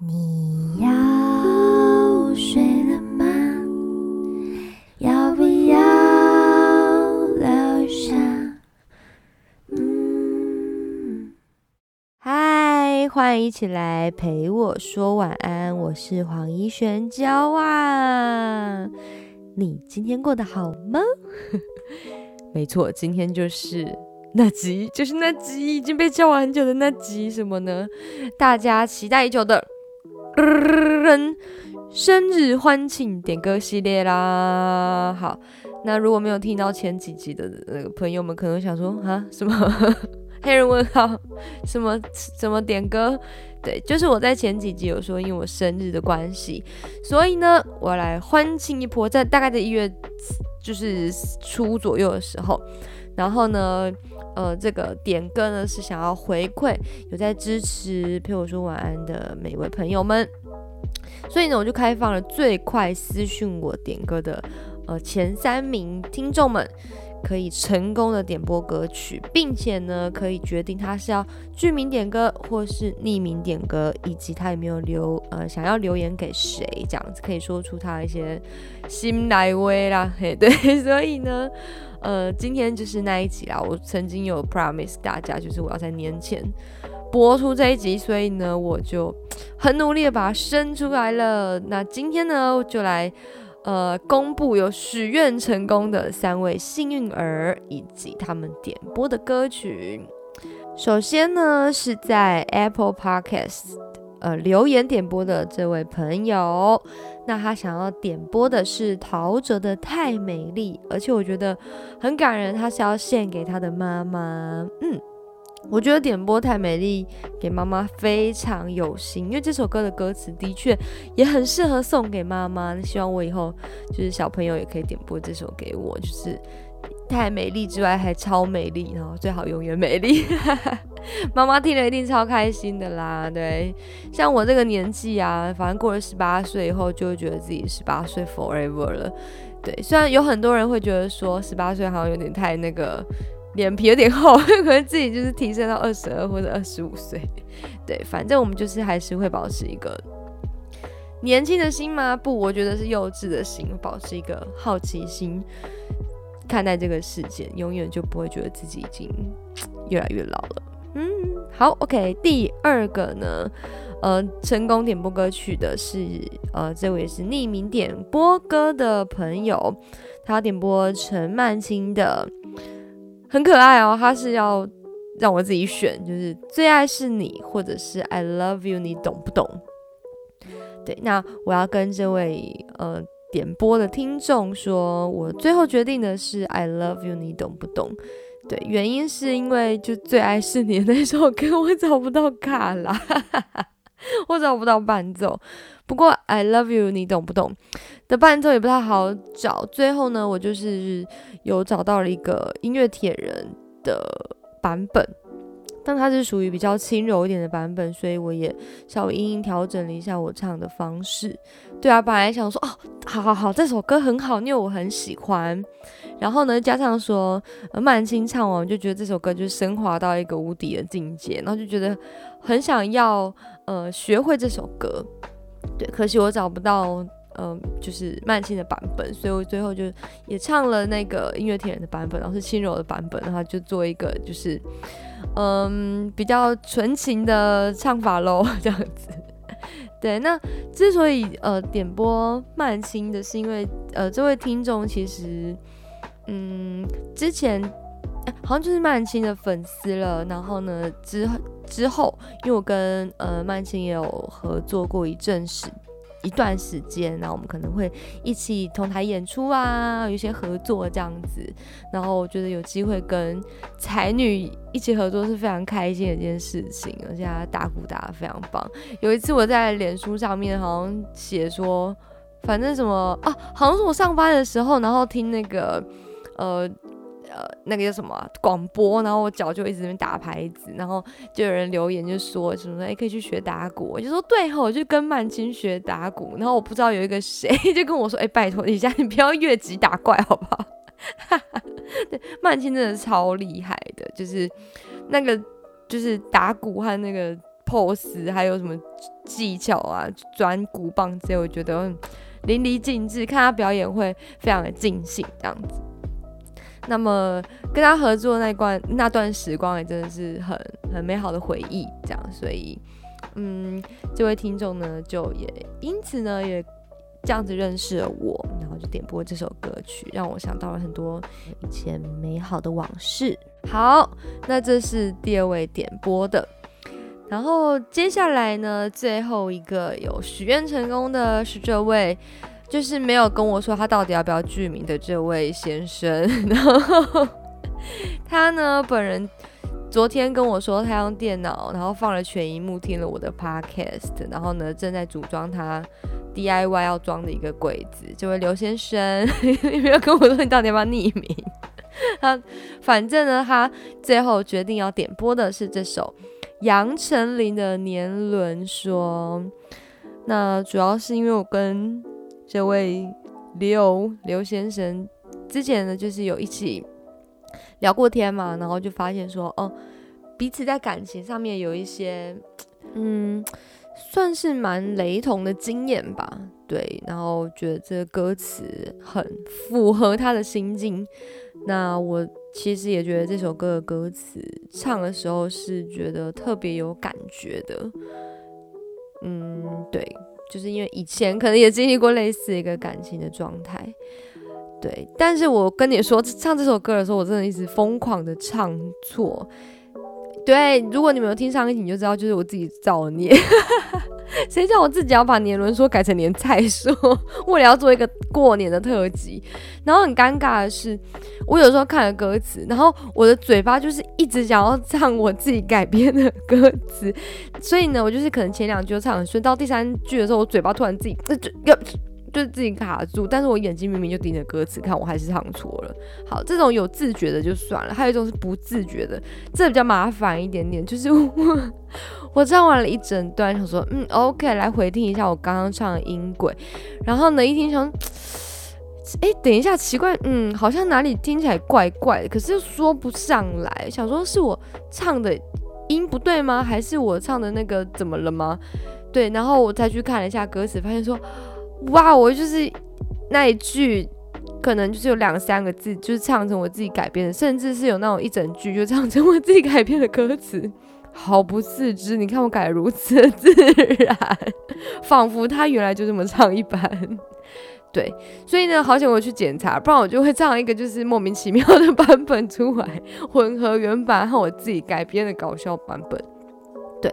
你要睡了吗？要不要留下？嗯，嗨，欢迎一起来陪我说晚安，我是黄一璇娇啊。你今天过得好吗？没错，今天就是那集，就是那集已经被叫完很久的那集，什么呢？大家期待已久的。人生日欢庆点歌系列啦，好，那如果没有听到前几集的那个朋友们，可能想说啊，什么 黑人问号，什么什么点歌？对，就是我在前几集有说，因为我生日的关系，所以呢，我来欢庆一波，在大概在一月就是初左右的时候，然后呢。呃，这个点歌呢是想要回馈有在支持陪我说晚安的每一位朋友们，所以呢，我就开放了最快私讯我点歌的呃前三名听众们，可以成功的点播歌曲，并且呢，可以决定他是要剧名点歌或是匿名点歌，以及他有没有留呃想要留言给谁，这样子可以说出他一些心来威啦，嘿，对，所以呢。呃，今天就是那一集啦。我曾经有 promise 大家，就是我要在年前播出这一集，所以呢，我就很努力的把它生出来了。那今天呢，就来呃公布有许愿成功的三位幸运儿以及他们点播的歌曲。首先呢，是在 Apple Podcast 呃留言点播的这位朋友。那他想要点播的是陶喆的《太美丽》，而且我觉得很感人，他是要献给他的妈妈。嗯，我觉得点播《太美丽》给妈妈非常有心，因为这首歌的歌词的确也很适合送给妈妈。希望我以后就是小朋友也可以点播这首给我，就是。太美丽之外，还超美丽，然后最好永远美丽。妈妈听了一定超开心的啦。对，像我这个年纪啊，反正过了十八岁以后，就会觉得自己十八岁 forever 了。对，虽然有很多人会觉得说十八岁好像有点太那个，脸皮有点厚，可能自己就是提升到二十二或者二十五岁。对，反正我们就是还是会保持一个年轻的心吗？不，我觉得是幼稚的心，保持一个好奇心。看待这个事件，永远就不会觉得自己已经 越来越老了。嗯，好，OK。第二个呢，呃，成功点播歌曲的是呃，这位是匿名点播歌的朋友，他点播陈曼青的，很可爱哦。他是要让我自己选，就是最爱是你，或者是 I love you，你懂不懂？对，那我要跟这位呃。点播的听众说：“我最后决定的是 I love you，你懂不懂？对，原因是因为就最爱是你那首歌，我找不到卡啦，我找不到伴奏。不过 I love you，你懂不懂的伴奏也不太好找。最后呢，我就是有找到了一个音乐铁人的版本。”但它是属于比较轻柔一点的版本，所以我也稍微音调整了一下我唱的方式。对啊，本来想说哦，好好好，这首歌很好，因为我很喜欢。然后呢，加上说曼青唱完，我就觉得这首歌就升华到一个无敌的境界，然后就觉得很想要呃学会这首歌。对，可惜我找不到嗯就是曼青的版本，所以我最后就也唱了那个音乐天人的版本，然后是轻柔的版本，然后就做一个就是。嗯，比较纯情的唱法喽，这样子。对，那之所以呃点播曼青的，是因为呃这位听众其实嗯之前好像就是曼青的粉丝了，然后呢之之后，因为我跟呃曼青也有合作过一阵时。一段时间，然后我们可能会一起同台演出啊，有一些合作这样子。然后我觉得有机会跟才女一起合作是非常开心的一件事情，而且她打鼓打得非常棒。有一次我在脸书上面好像写说，反正什么啊，好像是我上班的时候，然后听那个呃。呃，那个叫什么广播，然后我脚就一直在打拍子，然后就有人留言就说什么哎可以去学打鼓，我就说对吼，我就跟曼青学打鼓，然后我不知道有一个谁就跟我说哎拜托一下，你不要越级打怪好不好？对，曼青真的超厉害的，就是那个就是打鼓和那个 pose，还有什么技巧啊，转鼓棒这些，我觉得淋漓尽致，看他表演会非常的尽兴这样子。那么跟他合作那段那段时光也真的是很很美好的回忆，这样，所以嗯，这位听众呢就也因此呢也这样子认识了我，然后就点播这首歌曲，让我想到了很多以前美好的往事。好，那这是第二位点播的。然后接下来呢，最后一个有许愿成功的是这位，就是没有跟我说他到底要不要剧名的这位先生。然后他呢，本人昨天跟我说，他用电脑，然后放了全荧幕听了我的 podcast，然后呢，正在组装他 DIY 要装的一个柜子。这位刘先生，你没有跟我说你到底要不要匿名？他反正呢，他最后决定要点播的是这首。杨丞琳的年轮说：“那主要是因为我跟这位刘刘先生之前呢，就是有一起聊过天嘛，然后就发现说，哦，彼此在感情上面有一些，嗯，算是蛮雷同的经验吧。对，然后觉得这歌词很符合他的心境。那我。”其实也觉得这首歌的歌词唱的时候是觉得特别有感觉的，嗯，对，就是因为以前可能也经历过类似一个感情的状态，对。但是我跟你说，唱这首歌的时候，我真的一直疯狂的唱错。对，如果你没有听上一集，你就知道，就是我自己造孽。谁叫我自己要把年轮说改成年菜说？为了要做一个过年的特辑，然后很尴尬的是，我有时候看了歌词，然后我的嘴巴就是一直想要唱我自己改编的歌词，所以呢，我就是可能前两句唱很顺，到第三句的时候，我嘴巴突然自己那就要。就自己卡住，但是我眼睛明明就盯着歌词看，我还是唱错了。好，这种有自觉的就算了，还有一种是不自觉的，这比较麻烦一点点。就是我我唱完了一整段，想说嗯，OK，来回听一下我刚刚唱的音轨，然后呢一听想，哎，等一下，奇怪，嗯，好像哪里听起来怪怪的，可是又说不上来，想说是我唱的音不对吗？还是我唱的那个怎么了吗？对，然后我再去看了一下歌词，发现说。哇，我就是那一句，可能就是有两三个字，就是唱成我自己改编的，甚至是有那种一整句就唱成我自己改编的歌词，毫不自知。你看我改的如此自然，仿佛他原来就这么唱一般。对，所以呢，好想我去检查，不然我就会唱一个就是莫名其妙的版本出来，混合原版和我自己改编的搞笑版本。对。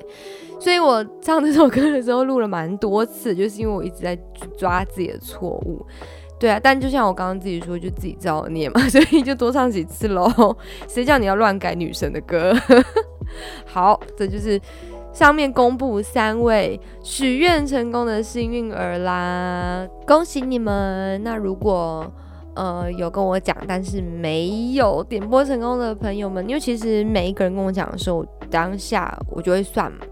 所以我唱这首歌的时候录了蛮多次，就是因为我一直在抓自己的错误，对啊。但就像我刚刚自己说，就自己造孽嘛，所以就多唱几次喽。谁叫你要乱改女神的歌？好，这就是上面公布三位许愿成功的幸运儿啦，恭喜你们！那如果呃有跟我讲，但是没有点播成功的朋友们，因为其实每一个人跟我讲的时候，当下我就会算嘛。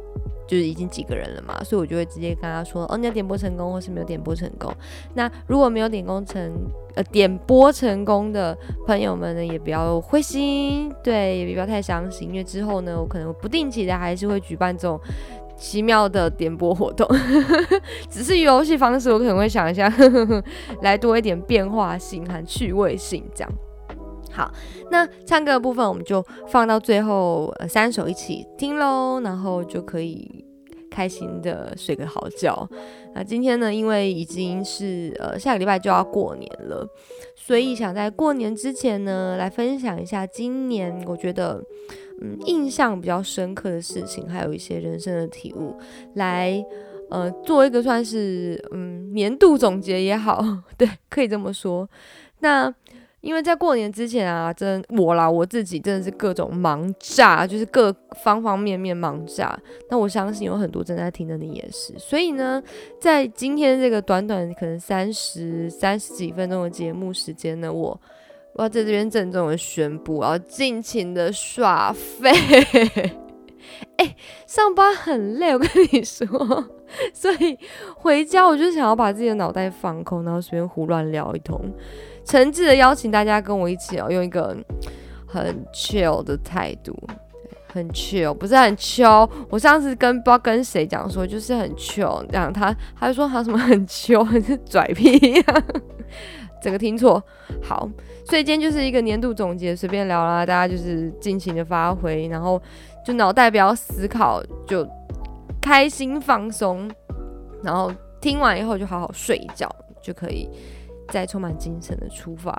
就是已经几个人了嘛，所以我就会直接跟他说，哦，你要点播成功，或是没有点播成功。那如果没有点功成，呃，点播成功的朋友们呢，也不要灰心，对，也不要太伤心，因为之后呢，我可能不定期的还是会举办这种奇妙的点播活动，只是游戏方式我可能会想一下，来多一点变化性和趣味性这样。好，那唱歌的部分我们就放到最后，呃，三首一起听喽，然后就可以开心的睡个好觉。那今天呢，因为已经是呃下个礼拜就要过年了，所以想在过年之前呢，来分享一下今年我觉得嗯印象比较深刻的事情，还有一些人生的体悟，来呃做一个算是嗯年度总结也好，对，可以这么说。那因为在过年之前啊，真我啦，我自己真的是各种忙炸，就是各方方面面忙炸。那我相信有很多正在听的你也是。所以呢，在今天这个短短可能三十三十几分钟的节目时间呢，我我要在这边郑重的宣布，我要尽情的耍废。哎，上班很累，我跟你说，所以回家我就想要把自己的脑袋放空，然后随便胡乱聊一通。诚挚的邀请大家跟我一起哦，用一个很 chill 的态度，很 chill，不是很 chill。我上次跟不知道跟谁讲说，就是很 chill，这样他他就说他什么很 chill，很是拽屁，整个听错。好，所以今天就是一个年度总结，随便聊啦，大家就是尽情的发挥，然后就脑袋不要思考，就开心放松，然后听完以后就好好睡一觉，就可以再充满精神的出发。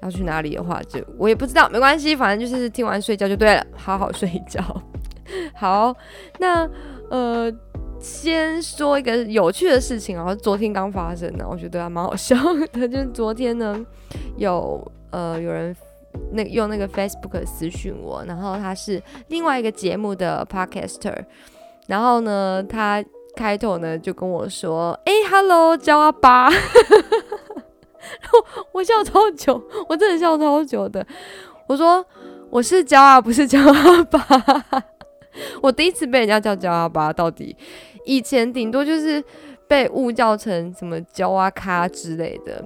要去哪里的话，就我也不知道，没关系，反正就是听完睡觉就对了，好好睡一觉。好，那呃，先说一个有趣的事情啊，昨天刚发生的，我觉得还蛮好笑的。就是昨天呢，有呃有人那用那个 Facebook 私讯我，然后他是另外一个节目的 Podcaster，然后呢，他开头呢就跟我说：“哎，Hello，叫阿巴。”我笑超久，我真的笑超久的。我说我是焦啊，不是焦阿巴。我第一次被人家叫焦阿巴，到底以前顶多就是被误叫成什么焦阿咖之类的。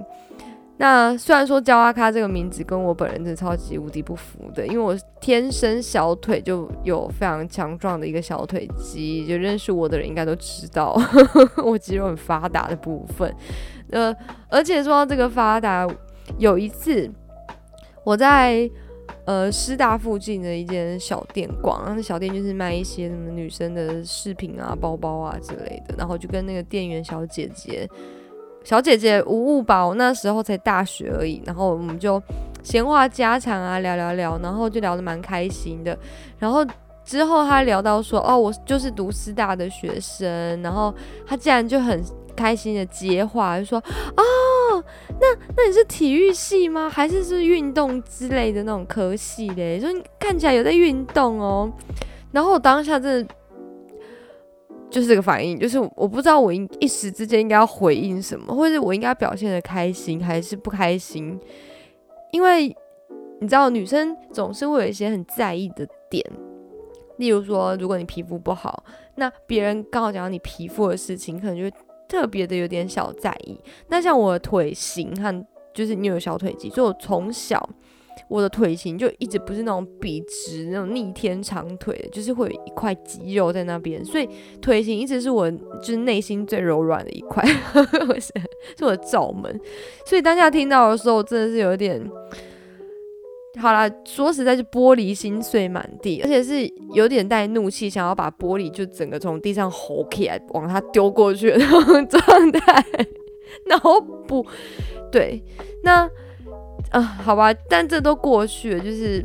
那虽然说焦阿咖这个名字跟我本人真的超级无敌不符的，因为我天生小腿就有非常强壮的一个小腿肌，就认识我的人应该都知道 我肌肉很发达的部分。呃，而且说到这个发达，有一次我在呃师大附近的一间小店逛，那小店就是卖一些什么女生的饰品啊、包包啊之类的，然后就跟那个店员小姐姐，小姐姐无误吧，我那时候才大学而已，然后我们就闲话家常啊，聊聊聊，然后就聊得蛮开心的，然后之后他聊到说，哦，我就是读师大的学生，然后他竟然就很。开心的接话就说：“哦，那那你是体育系吗？还是是运动之类的那种科系嘞？说看起来有在运动哦。”然后我当下真的就是这个反应，就是我不知道我应一时之间应该要回应什么，或者我应该表现的开心还是不开心？因为你知道，女生总是会有一些很在意的点，例如说，如果你皮肤不好，那别人刚好讲到你皮肤的事情，可能就会。特别的有点小在意，那像我的腿型和就是你有小腿肌，所以我从小我的腿型就一直不是那种笔直那种逆天长腿，就是会有一块肌肉在那边，所以腿型一直是我就是内心最柔软的一块，是是我的罩门，所以当下听到的时候真的是有点。好啦，说实在，是玻璃心碎满地，而且是有点带怒气，想要把玻璃就整个从地上吼起来，往他丢过去的那种状态。脑补对，那啊，好吧，但这都过去了，就是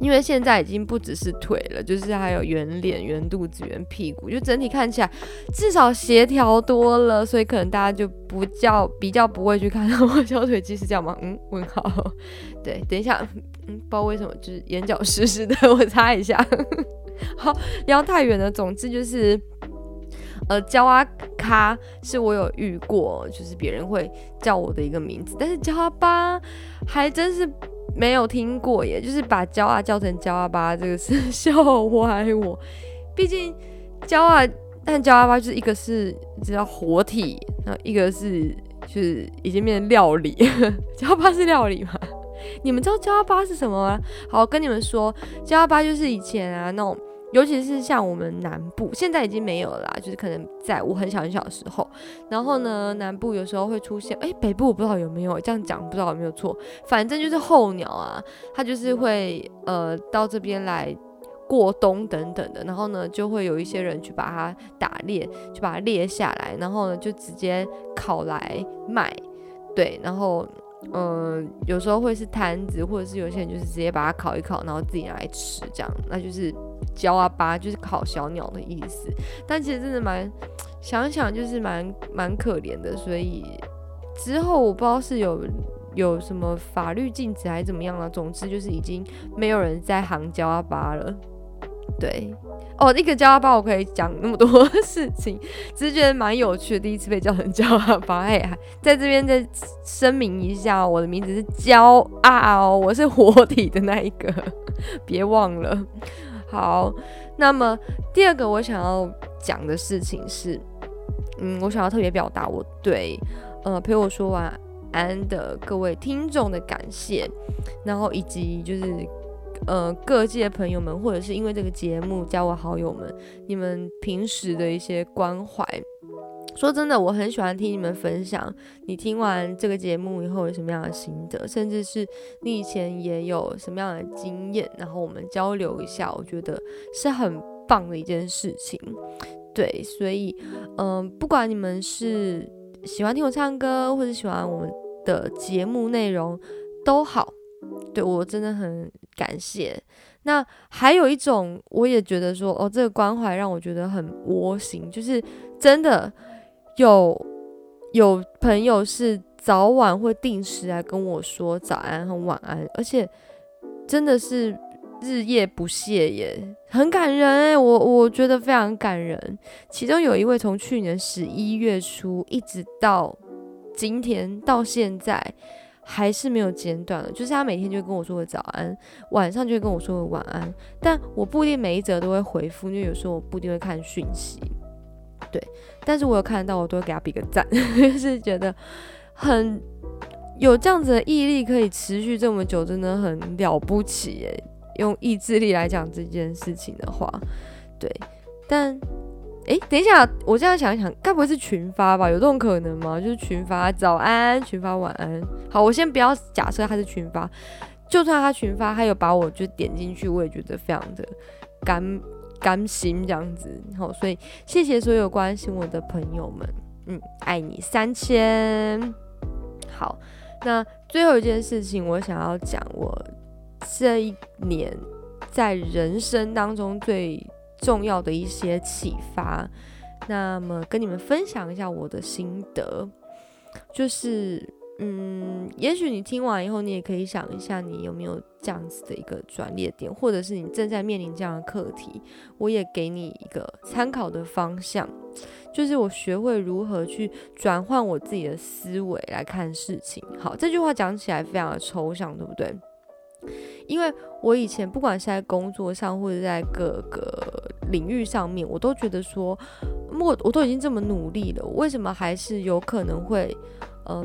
因为现在已经不只是腿了，就是还有圆脸、圆肚子、圆屁股，就整体看起来至少协调多了，所以可能大家就不叫比较不会去看到我小腿肌是这样吗？嗯，问号。对，等一下。嗯，不知道为什么，就是眼角湿湿的，我擦一下。好，聊太远了。总之就是，呃，焦阿卡是我有遇过，就是别人会叫我的一个名字，但是焦阿巴还真是没有听过耶。就是把焦阿叫成焦阿巴，这个是笑歪我。毕竟焦阿，但焦阿巴就是一个是知道活体，那一个是就是已经变成料理。焦阿巴是料理吗？你们知道焦阿巴是什么吗？好，跟你们说，焦阿巴就是以前啊那种，尤其是像我们南部，现在已经没有了，就是可能在我很小很小的时候，然后呢，南部有时候会出现，哎，北部我不知道有没有这样讲，不知道有没有错，反正就是候鸟啊，它就是会呃到这边来过冬等等的，然后呢，就会有一些人去把它打猎，去把它猎下来，然后呢就直接烤来卖，对，然后。嗯，有时候会是摊子，或者是有些人就是直接把它烤一烤，然后自己拿来吃，这样，那就是焦啊巴，就是烤小鸟的意思。但其实真的蛮想想，就是蛮蛮可怜的。所以之后我不知道是有有什么法律禁止还是怎么样了，总之就是已经没有人在行焦啊巴了。对。哦，一个叫阿巴，我可以讲那么多 事情，只是觉得蛮有趣的。第一次被叫成叫阿巴，哎，在这边再声明一下，我的名字是骄傲，我是活体的那一个，别忘了。好，那么第二个我想要讲的事情是，嗯，我想要特别表达我对呃陪我说晚安的各位听众的感谢，然后以及就是。呃各界朋友们，或者是因为这个节目加我好友们，你们平时的一些关怀。说真的，我很喜欢听你们分享，你听完这个节目以后有什么样的心得，甚至是你以前也有什么样的经验，然后我们交流一下，我觉得是很棒的一件事情。对，所以，嗯，不管你们是喜欢听我唱歌，或者喜欢我们的节目内容，都好，对我真的很感谢。那还有一种，我也觉得说，哦，这个关怀让我觉得很窝心，就是真的有有朋友是早晚会定时来跟我说早安和晚安，而且真的是。日夜不懈耶，很感人哎，我我觉得非常感人。其中有一位从去年十一月初一直到今天到现在还是没有间断的，就是他每天就会跟我说个早安，晚上就会跟我说个晚安。但我不一定每一则都会回复，因为有时候我不一定会看讯息。对，但是我有看到，我都会给他比个赞，就是觉得很有这样子的毅力可以持续这么久，真的很了不起耶。用意志力来讲这件事情的话，对，但，哎，等一下，我这样想一想，该不会是群发吧？有这种可能吗？就是群发早安，群发晚安。好，我先不要假设他是群发，就算他群发，他有把我就点进去，我也觉得非常的甘甘心这样子。好，所以谢谢所有关心我的朋友们，嗯，爱你三千。好，那最后一件事情，我想要讲我。这一年在人生当中最重要的一些启发，那么跟你们分享一下我的心得，就是，嗯，也许你听完以后，你也可以想一下，你有没有这样子的一个转捩点，或者是你正在面临这样的课题，我也给你一个参考的方向，就是我学会如何去转换我自己的思维来看事情。好，这句话讲起来非常的抽象，对不对？因为我以前不管是在工作上或者在各个领域上面，我都觉得说，我我都已经这么努力了，为什么还是有可能会，嗯，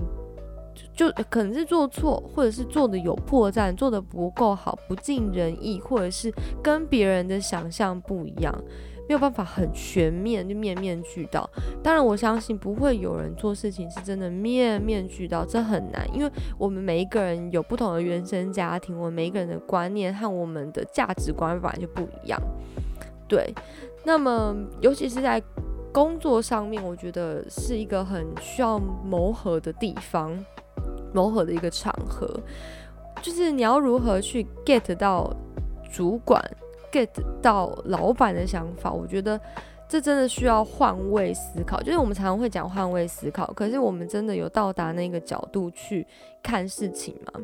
就可能是做错，或者是做的有破绽，做的不够好，不尽人意，或者是跟别人的想象不一样。没有办法很全面就面面俱到，当然我相信不会有人做事情是真的面面俱到，这很难，因为我们每一个人有不同的原生家庭，我们每一个人的观念和我们的价值观本来就不一样。对，那么尤其是在工作上面，我觉得是一个很需要磨合的地方，磨合的一个场合，就是你要如何去 get 到主管。Get 到老板的想法，我觉得这真的需要换位思考。就是我们常常会讲换位思考，可是我们真的有到达那个角度去看事情吗？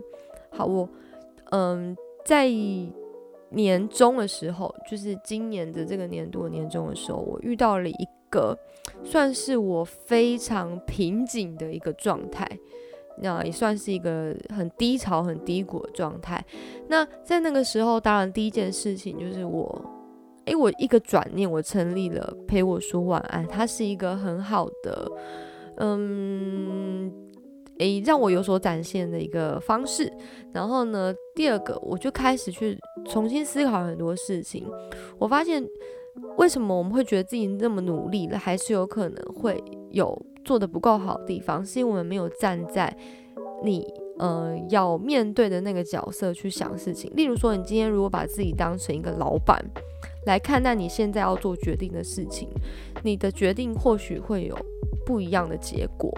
好，我嗯，在年终的时候，就是今年的这个年度年终的时候，我遇到了一个算是我非常瓶颈的一个状态。那也算是一个很低潮、很低谷的状态。那在那个时候，当然第一件事情就是我，诶，我一个转念，我成立了陪我说晚安，它是一个很好的，嗯，诶，让我有所展现的一个方式。然后呢，第二个，我就开始去重新思考很多事情。我发现，为什么我们会觉得自己那么努力了，还是有可能会有。做的不够好的地方，是因为我们没有站在你呃要面对的那个角色去想事情。例如说，你今天如果把自己当成一个老板来看待你现在要做决定的事情，你的决定或许会有不一样的结果。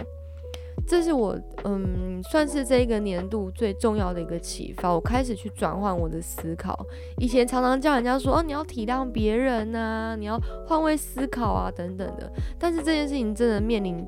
这是我嗯，算是这一个年度最重要的一个启发。我开始去转换我的思考。以前常常叫人家说，哦，你要体谅别人呐，你要换位思考啊，等等的。但是这件事情真的面临。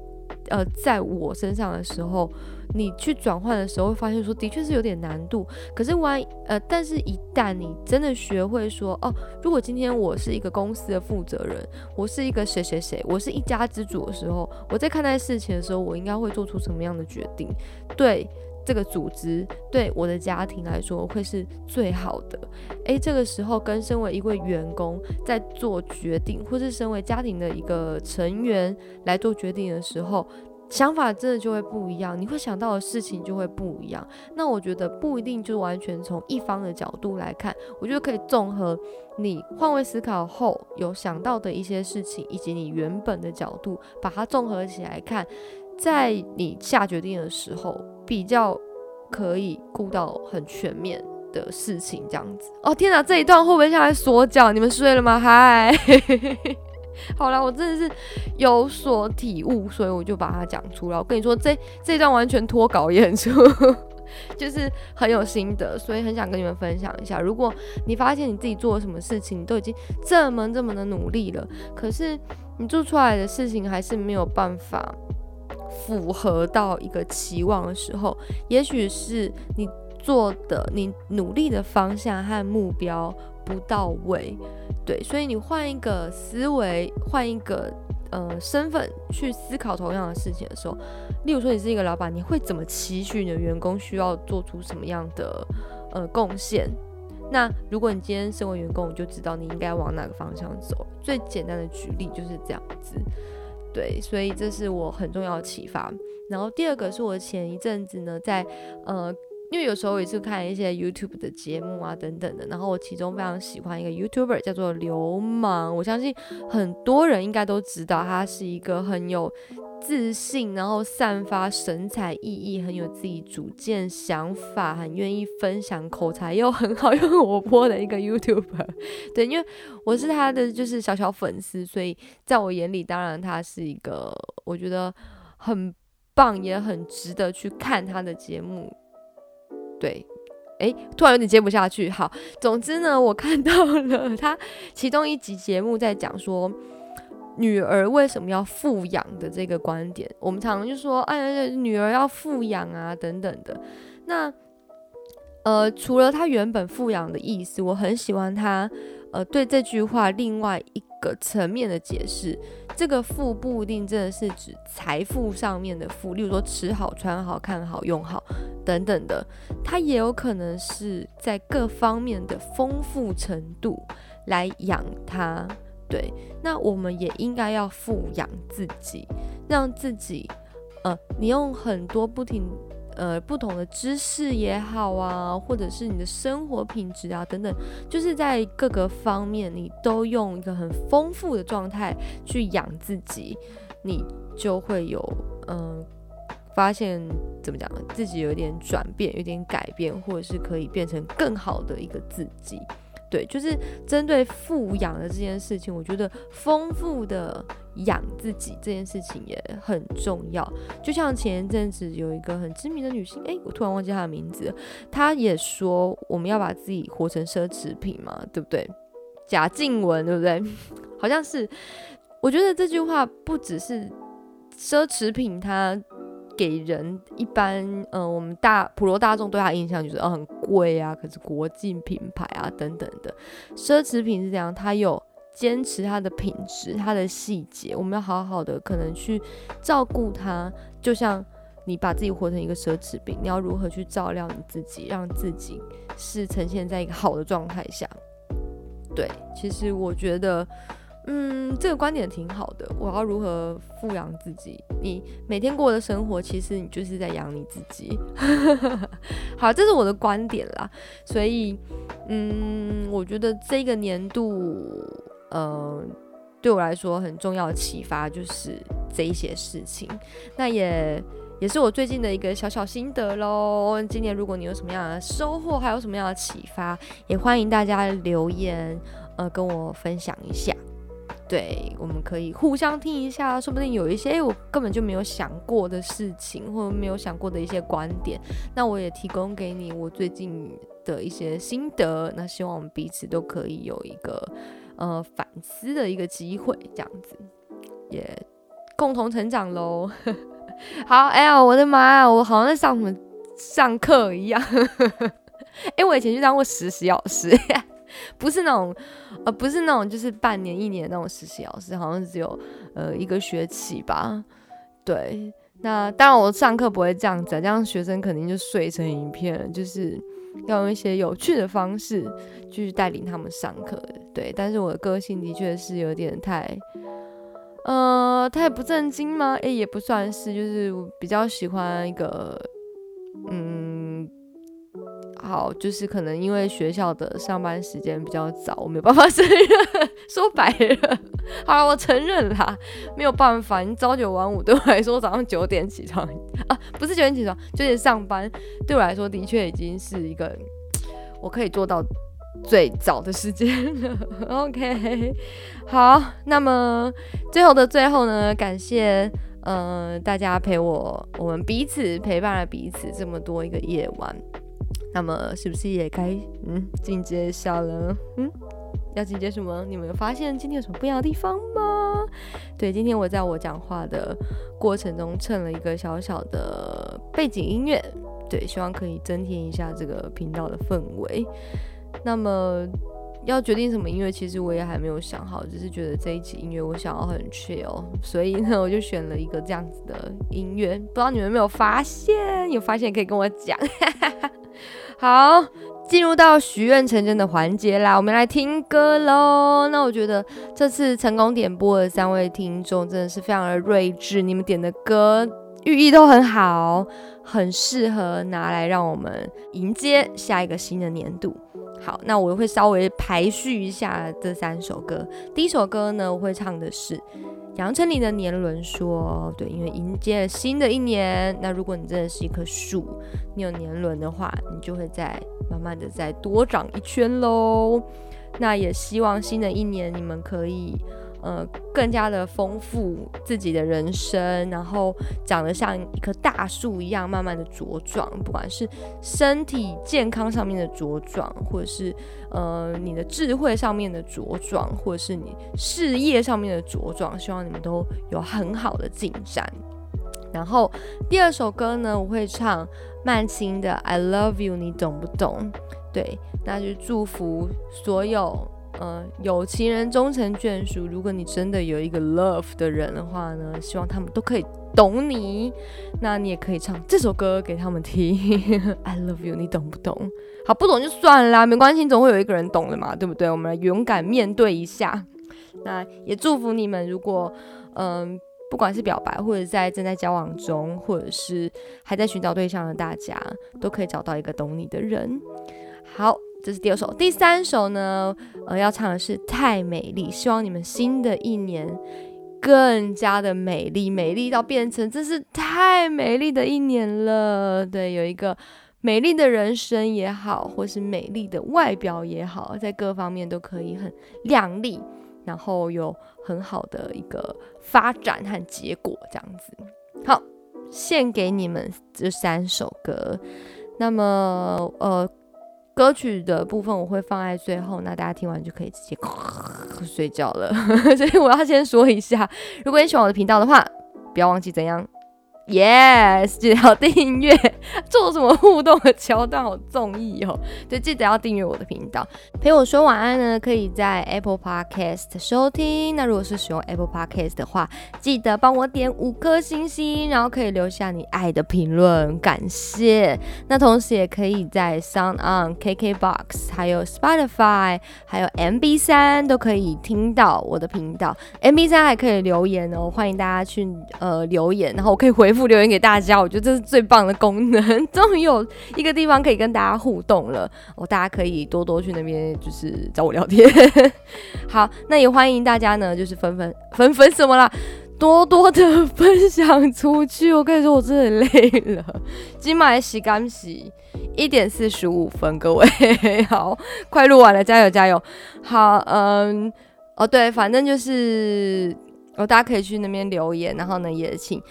呃，在我身上的时候，你去转换的时候，会发现说，的确是有点难度。可是万一呃，但是一旦你真的学会说，哦，如果今天我是一个公司的负责人，我是一个谁谁谁，我是一家之主的时候，我在看待事情的时候，我应该会做出什么样的决定？对。这个组织对我的家庭来说会是最好的。诶，这个时候跟身为一位员工在做决定，或是身为家庭的一个成员来做决定的时候，想法真的就会不一样，你会想到的事情就会不一样。那我觉得不一定就完全从一方的角度来看，我觉得可以综合你换位思考后有想到的一些事情，以及你原本的角度，把它综合起来看，在你下决定的时候比较可以顾到很全面的事情。这样子哦，天哪，这一段会不会像在说教？你们睡了吗？嗨。好了，我真的是有所体悟，所以我就把它讲出来。我跟你说，这这一段完全脱稿演出，就是很有心得，所以很想跟你们分享一下。如果你发现你自己做了什么事情，你都已经这么这么的努力了，可是你做出来的事情还是没有办法符合到一个期望的时候，也许是你做的、你努力的方向和目标不到位。对，所以你换一个思维，换一个呃身份去思考同样的事情的时候，例如说你是一个老板，你会怎么期许你的员工需要做出什么样的呃贡献？那如果你今天身为员工，你就知道你应该往哪个方向走。最简单的举例就是这样子。对，所以这是我很重要的启发。然后第二个是我前一阵子呢，在呃。因为有时候也是看一些 YouTube 的节目啊等等的，然后我其中非常喜欢一个 YouTuber 叫做流氓，我相信很多人应该都知道，他是一个很有自信，然后散发神采奕奕，很有自己主见想法，很愿意分享，口才又很好 又活泼的一个 YouTuber。对，因为我是他的就是小小粉丝，所以在我眼里，当然他是一个我觉得很棒，也很值得去看他的节目。对，哎，突然有点接不下去。好，总之呢，我看到了他其中一集节目在讲说女儿为什么要富养的这个观点。我们常常就说，哎，女儿要富养啊，等等的。那呃，除了他原本富养的意思，我很喜欢他呃对这句话另外一个层面的解释。这个富不一定真的是指财富上面的富，例如说吃好、穿好、看好、用好等等的，它也有可能是在各方面的丰富程度来养它。对，那我们也应该要富养自己，让自己，呃，你用很多不停。呃，不同的知识也好啊，或者是你的生活品质啊等等，就是在各个方面你都用一个很丰富的状态去养自己，你就会有嗯，发现怎么讲，自己有点转变，有点改变，或者是可以变成更好的一个自己。对，就是针对富养的这件事情，我觉得丰富的养自己这件事情也很重要。就像前一阵子有一个很知名的女性，哎，我突然忘记她的名字，她也说我们要把自己活成奢侈品嘛，对不对？贾静雯，对不对？好像是。我觉得这句话不只是奢侈品，它。给人一般，呃，我们大普罗大众对他印象就是，哦，很贵啊，可是国际品牌啊，等等的奢侈品是这样，他有坚持它的品质，它的细节，我们要好好的可能去照顾它，就像你把自己活成一个奢侈品，你要如何去照料你自己，让自己是呈现在一个好的状态下。对，其实我觉得。嗯，这个观点挺好的。我要如何富养自己？你每天过的生活，其实你就是在养你自己。好，这是我的观点啦。所以，嗯，我觉得这个年度，呃，对我来说很重要的启发就是这一些事情。那也也是我最近的一个小小心得喽。今年如果你有什么样的收获，还有什么样的启发，也欢迎大家留言，呃，跟我分享一下。对，我们可以互相听一下，说不定有一些我根本就没有想过的事情，或者没有想过的一些观点，那我也提供给你我最近的一些心得。那希望我们彼此都可以有一个呃反思的一个机会，这样子也共同成长喽。好，哎呀，我的妈呀，我好像在上什么上课一样。哎，我以前去当过实习老师。不是那种，呃，不是那种，就是半年、一年那种实习老师，好像只有呃一个学期吧。对，那当然我上课不会这样子，这样学生肯定就睡成一片，就是要用一些有趣的方式去带领他们上课。对，但是我的个性的确是有点太，呃，太不正经吗？诶，也不算是，就是我比较喜欢一个，好，就是可能因为学校的上班时间比较早，我没办法 胜任。说白了，好了，我承认啦，没有办法，你朝九晚五对我来说，早上九点起床啊，不是九点起床，九点上班，对我来说的确已经是一个我可以做到。最早的时间了，OK，好，那么最后的最后呢，感谢呃大家陪我，我们彼此陪伴了彼此这么多一个夜晚，那么是不是也该嗯进阶下了？嗯，要进阶什么？你们有发现今天有什么不一样的地方吗？对，今天我在我讲话的过程中蹭了一个小小的背景音乐，对，希望可以增添一下这个频道的氛围。那么要决定什么音乐，其实我也还没有想好，只是觉得这一期音乐我想要很 chill，所以呢，我就选了一个这样子的音乐。不知道你们有没有发现？有发现可以跟我讲。好，进入到许愿成真的环节啦，我们来听歌喽。那我觉得这次成功点播的三位听众真的是非常的睿智，你们点的歌寓意都很好，很适合拿来让我们迎接下一个新的年度。好，那我会稍微排序一下这三首歌。第一首歌呢，我会唱的是杨丞琳的《年轮说》。对，因为迎接新的一年，那如果你真的是一棵树，你有年轮的话，你就会再慢慢的再多长一圈喽。那也希望新的一年你们可以。呃，更加的丰富自己的人生，然后长得像一棵大树一样，慢慢的茁壮。不管是身体健康上面的茁壮，或者是呃你的智慧上面的茁壮，或者是你事业上面的茁壮，希望你们都有很好的进展。然后第二首歌呢，我会唱曼青的《I Love You》，你懂不懂？对，那就祝福所有。呃，有情人终成眷属。如果你真的有一个 love 的人的话呢，希望他们都可以懂你。那你也可以唱这首歌给他们听。I love you，你懂不懂？好，不懂就算了，没关系，总会有一个人懂的嘛，对不对？我们来勇敢面对一下。那也祝福你们，如果嗯，不管是表白，或者在正在交往中，或者是还在寻找对象的大家，都可以找到一个懂你的人。好。这是第二首，第三首呢，呃，要唱的是《太美丽》，希望你们新的一年更加的美丽，美丽到变成真是太美丽的一年了。对，有一个美丽的人生也好，或是美丽的外表也好，在各方面都可以很亮丽，然后有很好的一个发展和结果，这样子。好，献给你们这三首歌。那么，呃。歌曲的部分我会放在最后，那大家听完就可以直接 睡觉了。所以我要先说一下，如果你喜欢我的频道的话，不要忘记怎样。Yes，记得要订阅。做什么互动的桥段好中意哦，就记得要订阅我的频道。陪我说晚安呢，可以在 Apple Podcast 收听。那如果是使用 Apple Podcast 的话，记得帮我点五颗星星，然后可以留下你爱的评论，感谢。那同时也可以在 Sound On、KKBox、还有 Spotify、还有 MB 三都可以听到我的频道。MB 三还可以留言哦，欢迎大家去呃留言，然后我可以回。复留言给大家，我觉得这是最棒的功能，终于有一个地方可以跟大家互动了。哦，大家可以多多去那边，就是找我聊天。好，那也欢迎大家呢，就是纷纷纷纷什么啦，多多的分享出去。我跟你说，我真的累了，今晚洗干洗一点四十五分，各位 好，快录完了，加油加油。好，嗯，哦对，反正就是，哦大家可以去那边留言，然后呢也请。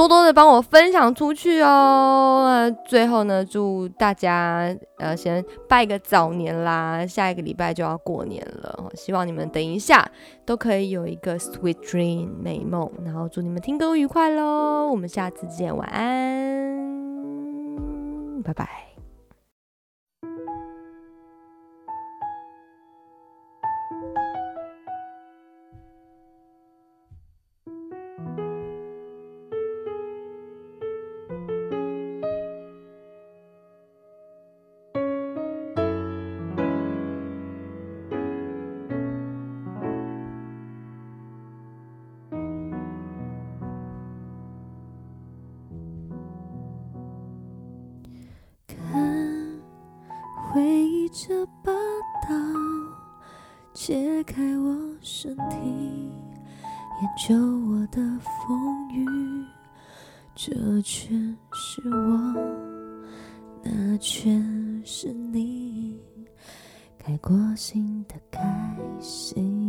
多多的帮我分享出去哦！最后呢，祝大家呃先拜个早年啦，下一个礼拜就要过年了，希望你们等一下都可以有一个 sweet dream 美梦，然后祝你们听歌愉快喽！我们下次见，晚安，拜拜。全是我那全是你开过心的开心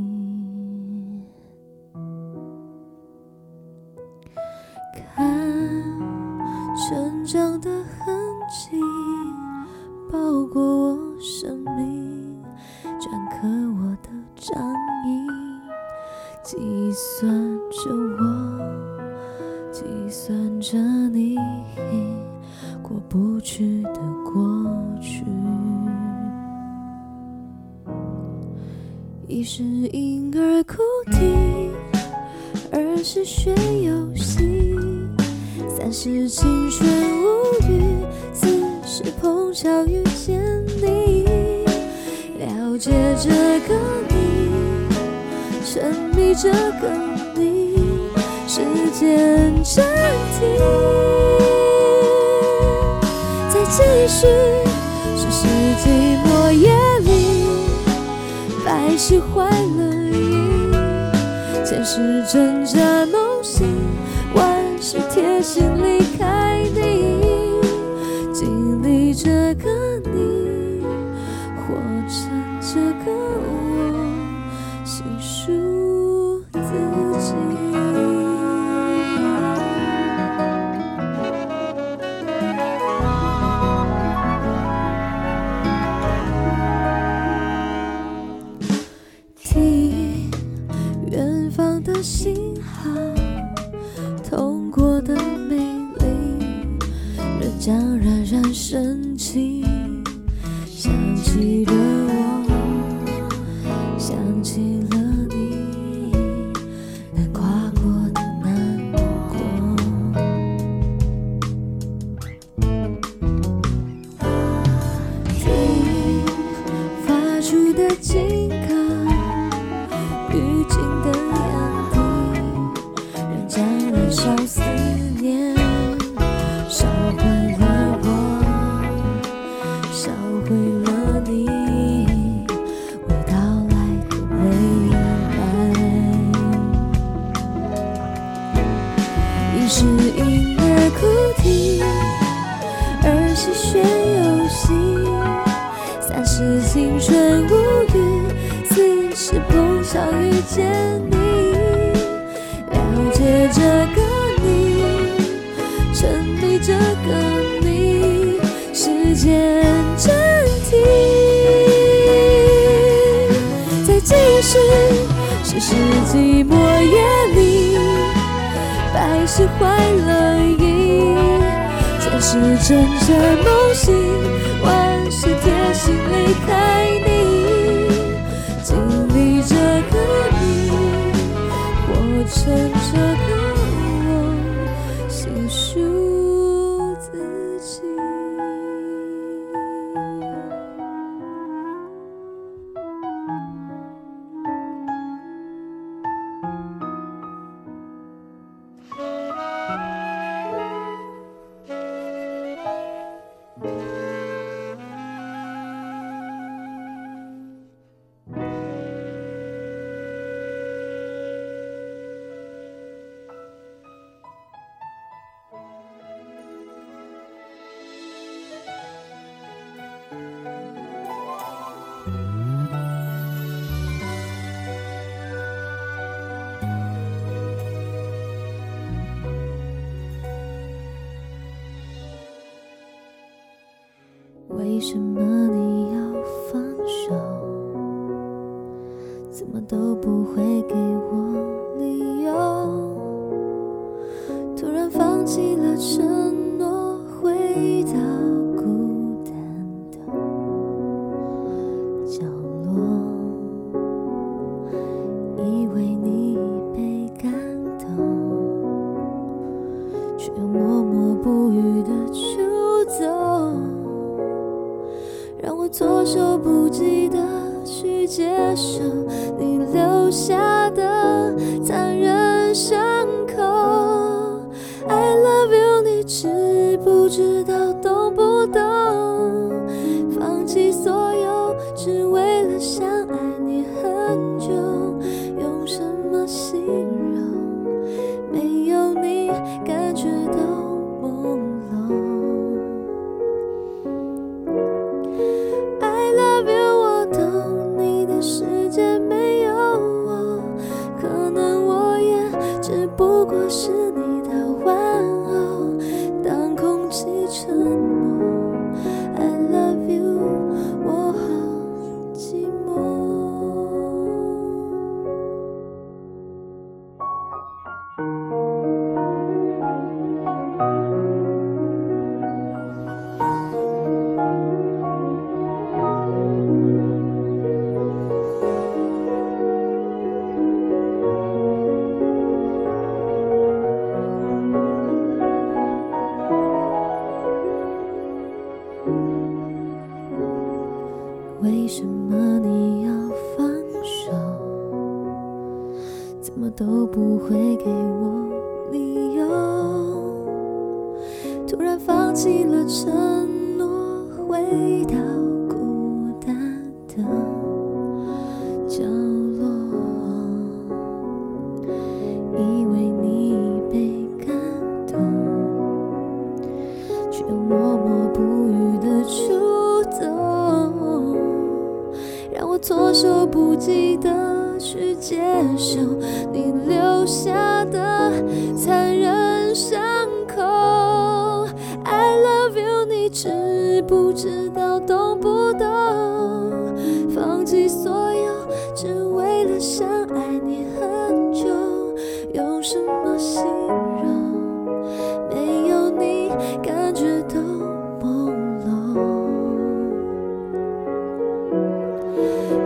you. 这个你，时间暂停，在继续，十是寂寞。夜里，百事怀了，意千是枕着梦醒，万事贴心，离开你，经历这个你，我承受。都不会给我理由。突然放弃了沉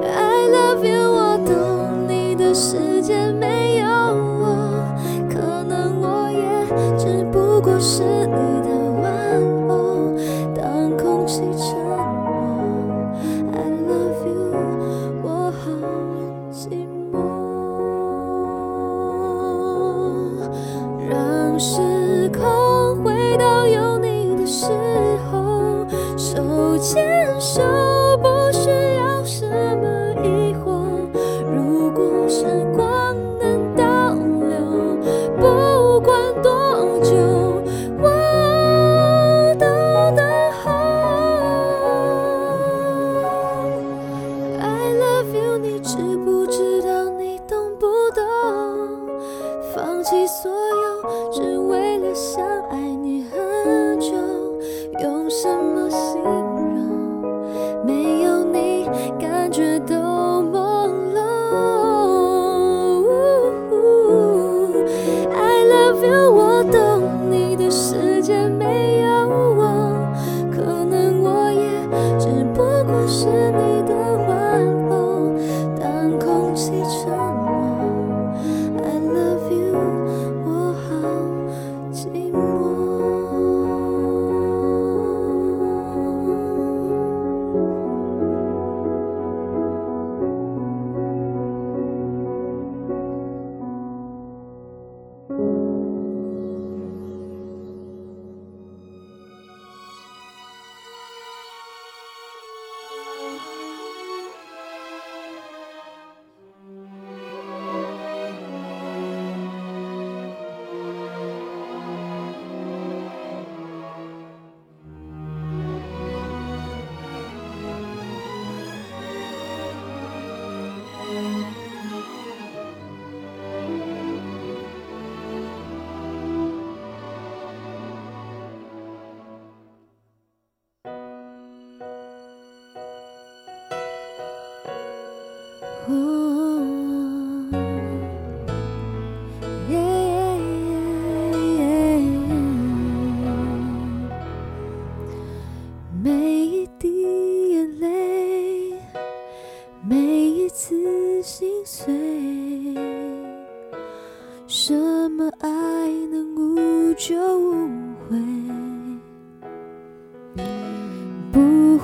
i love you 我懂你的世界没有我可能我也只不过是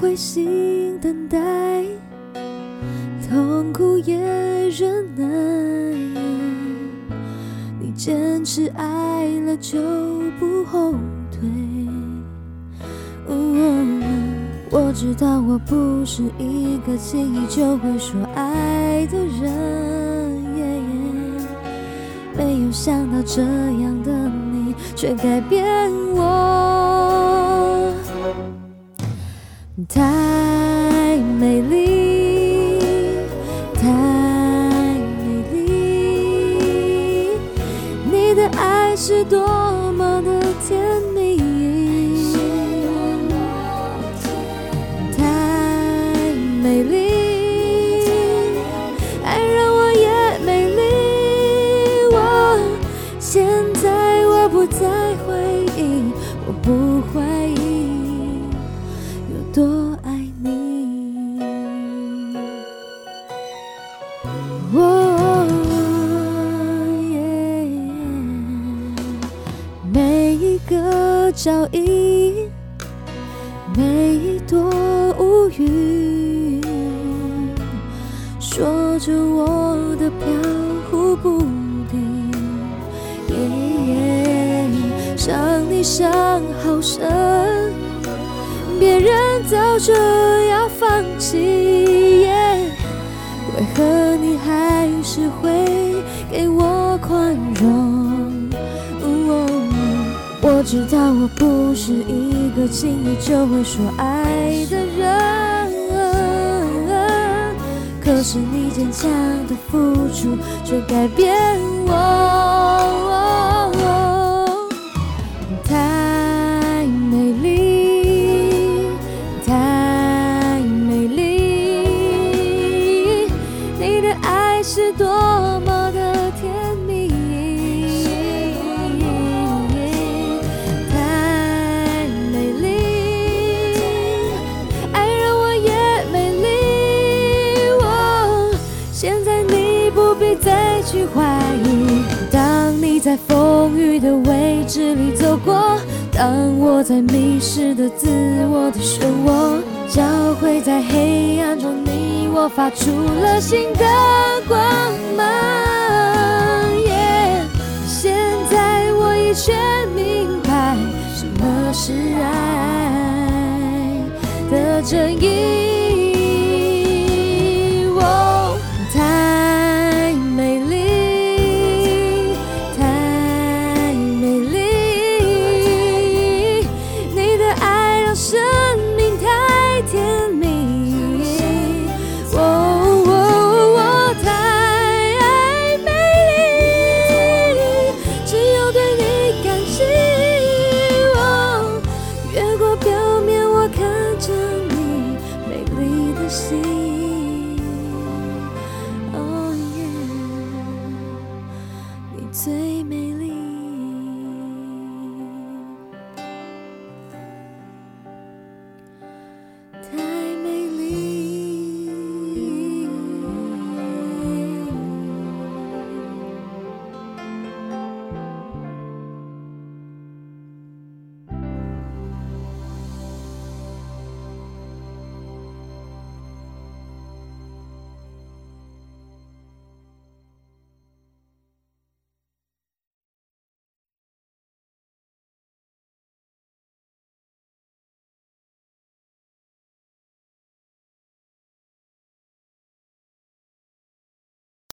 灰心等待痛苦也忍耐。你坚持爱了就不后退我知道我不是一个轻易就会说爱的人耶。没有想到这样的你却改变我。太美丽，太美丽，你的爱是多个脚印，每一朵乌云，说着我的飘忽不定。耶伤你想好深，别人早就要放弃。为何你还是会给我宽容？我知道我不是一个轻易就会说爱的人，可是你坚强的付出却改变我。当我在迷失的自我的漩涡，交汇在黑暗中，你我发出了新的光芒。耶现在我已全明白什么是爱的真意。